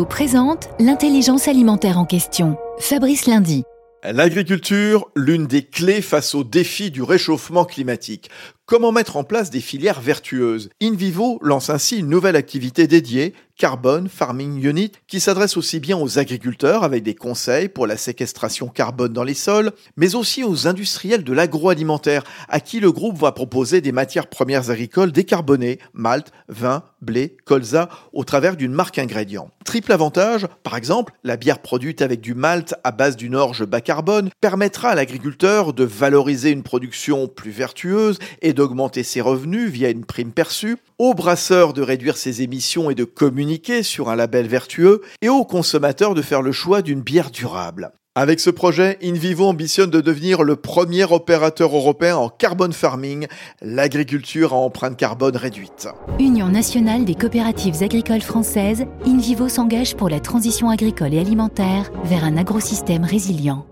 Présente l'intelligence alimentaire en question. Fabrice Lundi. L'agriculture, l'une des clés face aux défis du réchauffement climatique. Comment mettre en place des filières vertueuses? InVivo lance ainsi une nouvelle activité dédiée, Carbone Farming Unit, qui s'adresse aussi bien aux agriculteurs avec des conseils pour la séquestration carbone dans les sols, mais aussi aux industriels de l'agroalimentaire, à qui le groupe va proposer des matières premières agricoles décarbonées, malt, vin, blé, colza, au travers d'une marque ingrédient. Triple avantage, par exemple, la bière produite avec du malt à base d'une orge bas carbone permettra à l'agriculteur de valoriser une production plus vertueuse et de d'augmenter ses revenus via une prime perçue, aux brasseurs de réduire ses émissions et de communiquer sur un label vertueux, et aux consommateurs de faire le choix d'une bière durable. Avec ce projet, InVivo ambitionne de devenir le premier opérateur européen en carbone farming, l'agriculture à empreinte carbone réduite. Union nationale des coopératives agricoles françaises, InVivo s'engage pour la transition agricole et alimentaire vers un agrosystème résilient.